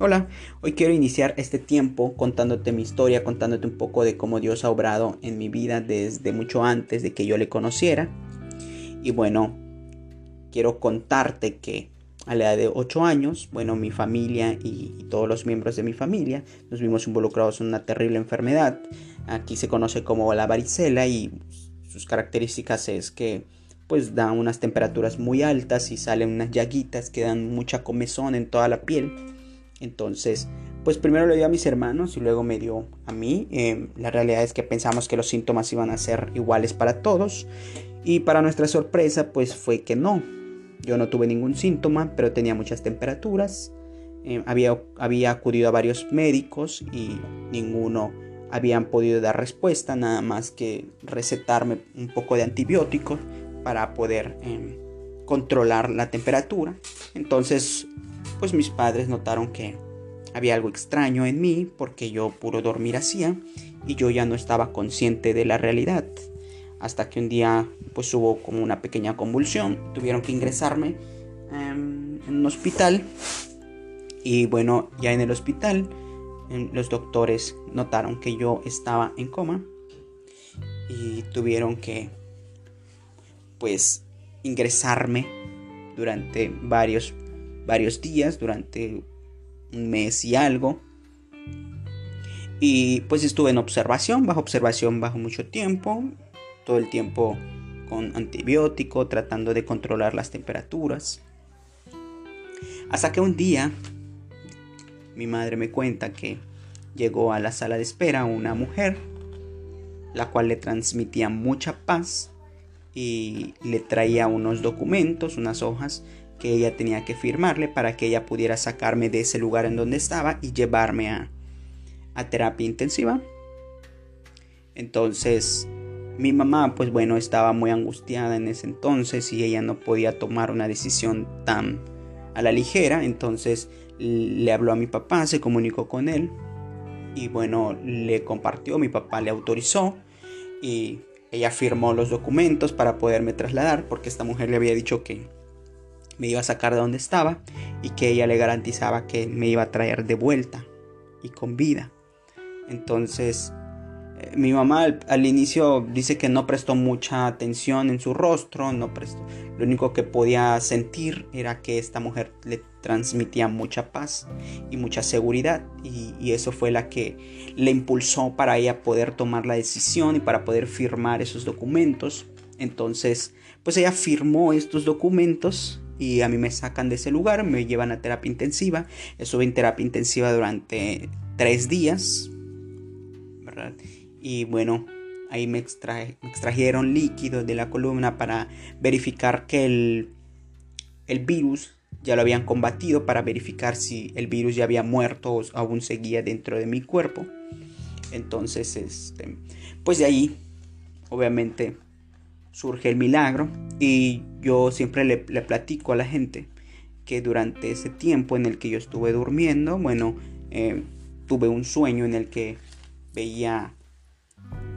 Hola, hoy quiero iniciar este tiempo contándote mi historia, contándote un poco de cómo Dios ha obrado en mi vida desde mucho antes de que yo le conociera. Y bueno, quiero contarte que a la edad de 8 años, bueno, mi familia y, todos los miembros de mi familia nos vimos involucrados en una terrible enfermedad. Aquí se conoce como la varicela y sus características es que pues da unas temperaturas muy altas y salen unas llaguitas que dan mucha comezón en toda la piel entonces, pues primero le dio a mis hermanos y luego me dio a mí. Em, la realidad es que pensamos que los síntomas iban a ser iguales para todos y para nuestra sorpresa pues fue que no. Yo no tuve ningún síntoma, pero tenía muchas temperaturas. Em, había, acudido a varios médicos y ninguno habían podido dar respuesta, nada más que recetarme un poco de antibióticos para poder em, controlar la temperatura. Entonces pues mis padres notaron que había algo extraño en mí porque yo puro dormir hacía y yo ya no estaba consciente de la realidad. Hasta que un día pues hubo como una pequeña convulsión, tuvieron que ingresarme em, en un hospital y bueno, ya en el hospital em, los doctores notaron que yo estaba en coma y tuvieron que pues ingresarme durante varios varios días, durante un mes y algo. Y pues estuve en observación, bajo observación bajo mucho tiempo, todo el tiempo con antibiótico, tratando de controlar las temperaturas. Hasta que un día mi madre me cuenta que llegó a la sala de espera una mujer, la cual le transmitía mucha paz y le traía unos documentos, unas hojas que ella tenía que firmarle para que ella pudiera sacarme de ese lugar en donde estaba y llevarme a, terapia intensiva. Entonces, mi mamá, pues bueno, estaba muy angustiada en ese entonces y ella no podía tomar una decisión tan a la ligera. Entonces le habló a mi papá, se comunicó con él y bueno, le compartió, mi papá le autorizó y ella firmó los documentos para poderme trasladar porque esta mujer le había dicho que me iba a sacar de donde estaba y que ella le garantizaba que me iba a traer de vuelta y con vida. Entonces, eh, mi mamá al, inicio dice que no prestó mucha atención en su rostro, no prestó. Lo único que podía sentir era que esta mujer le transmitía mucha paz y mucha seguridad y, y eso fue la que le impulsó para ella poder tomar la decisión y para poder firmar esos documentos. Entonces, pues ella firmó estos documentos y a mí me sacan de ese lugar, me llevan a terapia intensiva. Estuve en terapia intensiva durante tres días. Y bueno, ahí me, extrajeron líquidos de la columna para verificar que el, el virus ya lo habían combatido, para verificar si el virus ya había muerto o aún seguía dentro de mi cuerpo. Entonces, este, pues de ahí, obviamente, surge el milagro y yo siempre le, platico a la gente que durante ese tiempo en el que yo estuve durmiendo, bueno, eh, tuve un sueño en el que veía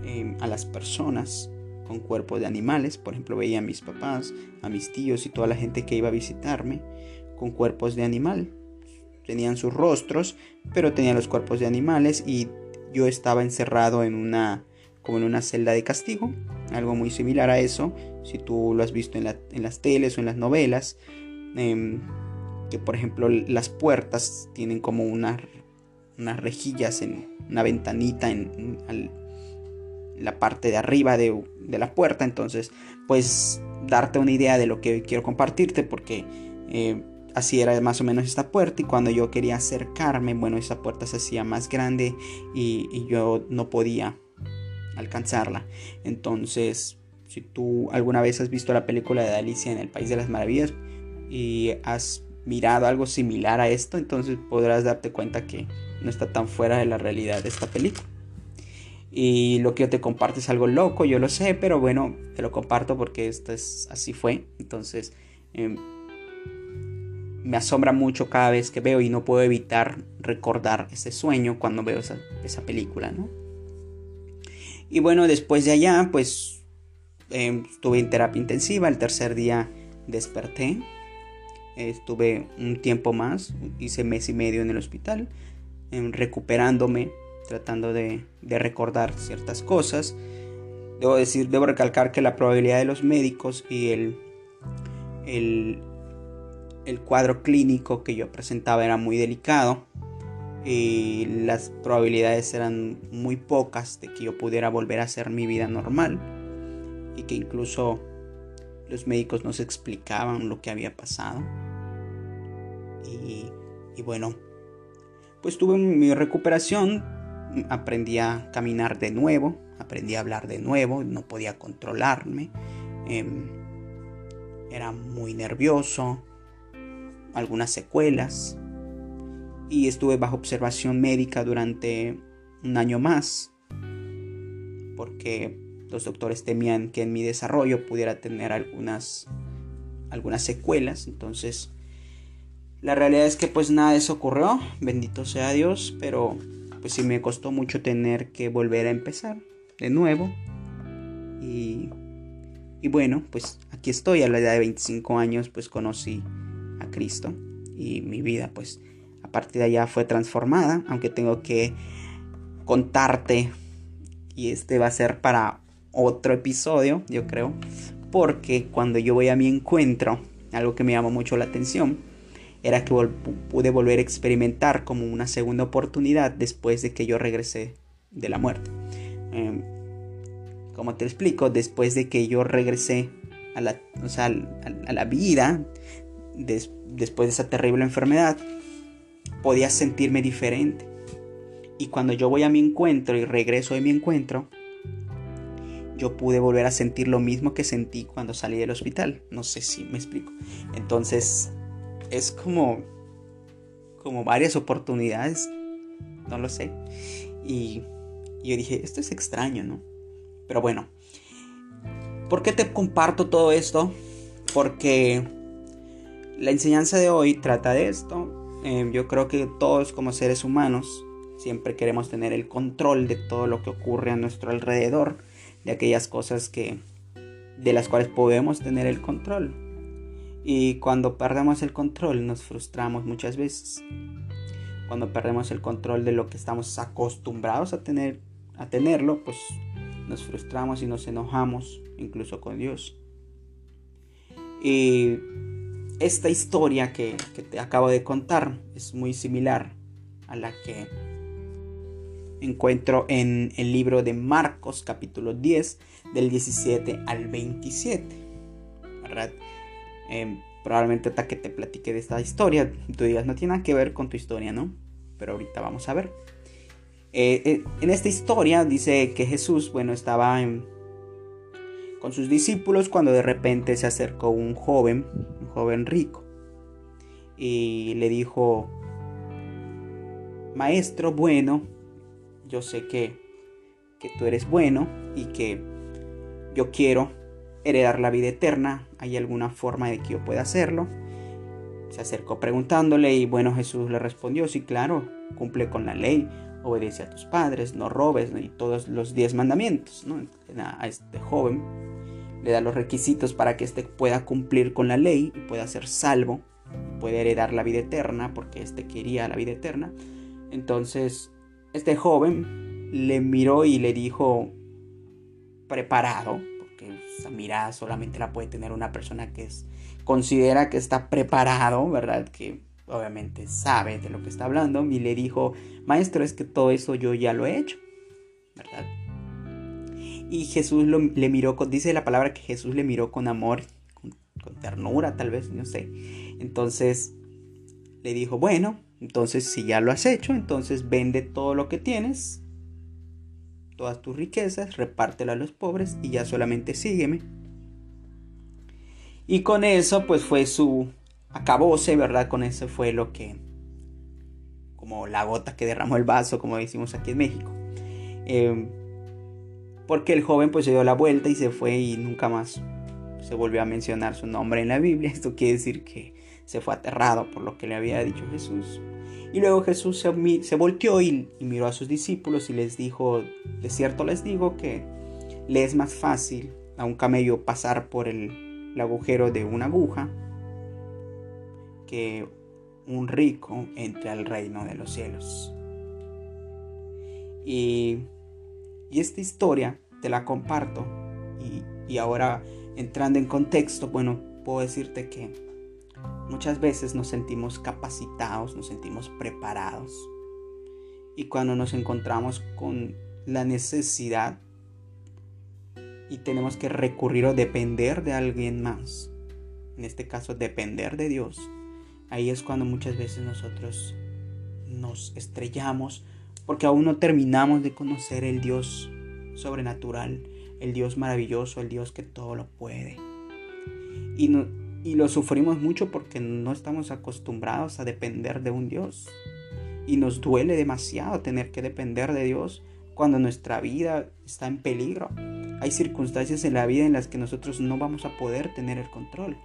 em, a las personas con cuerpos de animales, por ejemplo, veía a mis papás, a mis tíos y toda la gente que iba a visitarme con cuerpos de animal. Tenían sus rostros, pero tenían los cuerpos de animales y yo estaba encerrado en una como en una celda de castigo, algo muy similar a eso, si tú lo has visto en, las teles o en las novelas, em, que por ejemplo las puertas tienen como unas rejillas en una ventanita en, la parte de arriba de, la puerta, entonces pues darte una idea de lo que quiero compartirte porque eh, así era más o menos esta puerta y cuando yo quería acercarme, bueno, esa puerta se hacía más grande y yo no podía alcanzarla. Entonces, si tú alguna vez has visto la película de Alicia en el País de las Maravillas y has mirado algo similar a esto, entonces podrás darte cuenta que no está tan fuera de la realidad de esta película. Y lo que yo te comparto es algo loco, yo lo sé, pero bueno, te lo comparto porque esto es así fue. Entonces, em, me asombra mucho cada vez que veo y no puedo evitar recordar ese sueño cuando veo esa, esa película, ¿no? Y bueno, después de allá, pues em, estuve en terapia intensiva. El tercer día desperté Estuve un tiempo más, hice mes y medio en el hospital, em, recuperándome, tratando de, recordar ciertas cosas. Debo decir, debo recalcar que la probabilidad de los médicos y el, el, el cuadro clínico que yo presentaba era muy delicado y las probabilidades eran muy pocas de que yo pudiera volver a hacer mi vida normal y que incluso los médicos no se explicaban lo que había pasado. Y, bueno, pues tuve mi recuperación, aprendí a caminar de nuevo, aprendí a hablar de nuevo, no podía controlarme, em, era muy nervioso, algunas secuelas y estuve bajo observación médica durante un año más porque los doctores temían que en mi desarrollo pudiera tener algunas algunas secuelas. Entonces la realidad es que pues nada de eso ocurrió bendito sea Dios pero pues sí me costó mucho tener que volver a empezar de nuevo. Y, y bueno pues aquí estoy a la edad de 25 años pues conocí a Cristo y mi vida pues a partir de allá fue transformada, aunque tengo que contarte y este va a ser para otro episodio, yo creo, porque cuando yo voy a mi encuentro, algo que me llamó mucho la atención, era que pude volver a experimentar como una segunda oportunidad después de que yo regresé de la muerte. Em, como te explico, después de que yo regresé a la, a, la vida, después de esa terrible enfermedad, podía sentirme diferente. Y cuando yo voy a mi encuentro y regreso de mi encuentro, yo pude volver a sentir lo mismo que sentí cuando salí del hospital. No sé si me explico. Entonces, es como como varias oportunidades, no lo sé. Y, y yo dije, esto es extraño, ¿no? Pero bueno, ¿por qué te comparto todo esto? Porque la enseñanza de hoy trata de esto, Em, yo creo que todos como seres humanos siempre queremos tener el control de todo lo que ocurre a nuestro alrededor, de aquellas cosas que de las cuales podemos tener el control. Y cuando perdemos el control nos frustramos muchas veces. Cuando perdemos el control de lo que estamos acostumbrados a tener a tenerlo, pues nos frustramos y nos enojamos incluso con Dios. Y esta historia que, te acabo de contar es muy similar a la que encuentro en el libro de Marcos capítulo 10 del 17 al 27. ¿Verdad? Em, probablemente hasta que te platique de esta historia, tú digas, no tiene nada que ver con tu historia, ¿no? Pero ahorita vamos a ver. Eh, eh, en esta historia dice que Jesús, bueno, estaba en, con sus discípulos cuando de repente se acercó un joven, un joven rico, y le dijo, Maestro bueno, yo sé que, que tú eres bueno y que yo quiero heredar la vida eterna, ¿hay alguna forma de que yo pueda hacerlo? Se acercó preguntándole y bueno Jesús le respondió, sí claro, cumple con la ley, obedece a tus padres, no robes y todos los diez mandamientos. ¿no? A este joven le da los requisitos para que éste pueda cumplir con la ley y pueda ser salvo, puede heredar la vida eterna porque éste quería la vida eterna. Entonces, este joven le miró y le dijo, preparado, porque esa mirada solamente la puede tener una persona que es, considera que está preparado, ¿verdad? Que obviamente sabe de lo que está hablando, y le dijo, maestro, es que todo eso yo ya lo he hecho, ¿verdad? Y Jesús le miró, con, dice la palabra que Jesús le miró con amor, con, ternura tal vez, no sé. Entonces le dijo, bueno, entonces si ya lo has hecho, entonces vende todo lo que tienes, todas tus riquezas, repártelo a los pobres y ya solamente sígueme. Y con eso pues fue su acabóse, ¿verdad? Con eso fue lo que, como la gota que derramó el vaso, como decimos aquí en México. Eh, porque el joven pues se dio la vuelta y se fue y nunca más se volvió a mencionar su nombre en la Biblia. Esto quiere decir que se fue aterrado por lo que le había dicho Jesús. Y luego Jesús se, volteó y, miró a sus discípulos y les dijo, de cierto les digo que le es más fácil a un camello pasar por el, agujero de una aguja que un rico entre al reino de los cielos. Y, esta historia te la comparto y, y ahora entrando en contexto, bueno, puedo decirte que muchas veces nos sentimos capacitados, nos sentimos preparados. Y cuando nos encontramos con la necesidad y tenemos que recurrir o depender de alguien más, en este caso depender de Dios, ahí es cuando muchas veces nosotros nos estrellamos porque aún no terminamos de conocer el Dios sobrenatural, el Dios maravilloso, el Dios que todo lo puede. Y, lo sufrimos mucho porque no estamos acostumbrados a depender de un Dios. Y nos duele demasiado tener que depender de Dios cuando nuestra vida está en peligro. Hay circunstancias en la vida en las que nosotros no vamos a poder tener el control.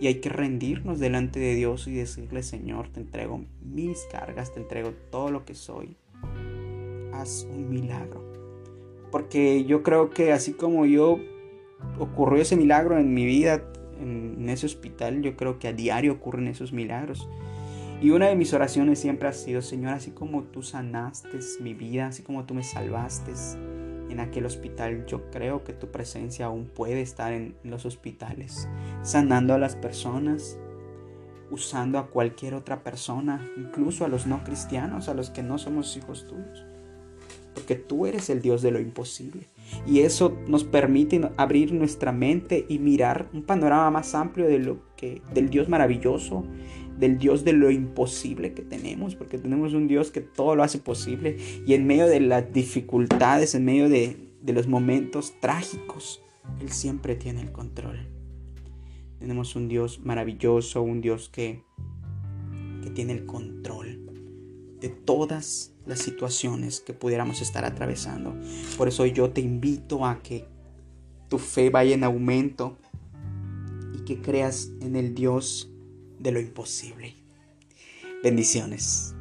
Y hay que rendirnos delante de Dios y decirle, Señor, te entrego mis cargas, te entrego todo lo que soy. Haz un milagro. Porque yo creo que así como yo ocurrió ese milagro en mi vida, en ese hospital, yo creo que a diario ocurren esos milagros. Y una de mis oraciones siempre ha sido, Señor, así como tú sanaste mi vida, así como tú me salvaste en aquel hospital, yo creo que tu presencia aún puede estar en los hospitales, sanando a las personas, usando a cualquier otra persona, incluso a los no cristianos, a los que no somos hijos tuyos. Porque tú eres el Dios de lo imposible. Y eso nos permite abrir nuestra mente y mirar un panorama más amplio de lo que, del Dios maravilloso, del Dios de lo imposible que tenemos, porque tenemos un Dios que todo lo hace posible y en medio de las dificultades, en medio de, los momentos trágicos, Él siempre tiene el control. Tenemos un Dios maravilloso, un Dios que, que tiene el control de todas las situaciones que pudiéramos estar atravesando. Por eso yo te invito a que tu fe vaya en aumento y que creas en el Dios de lo imposible. Bendiciones.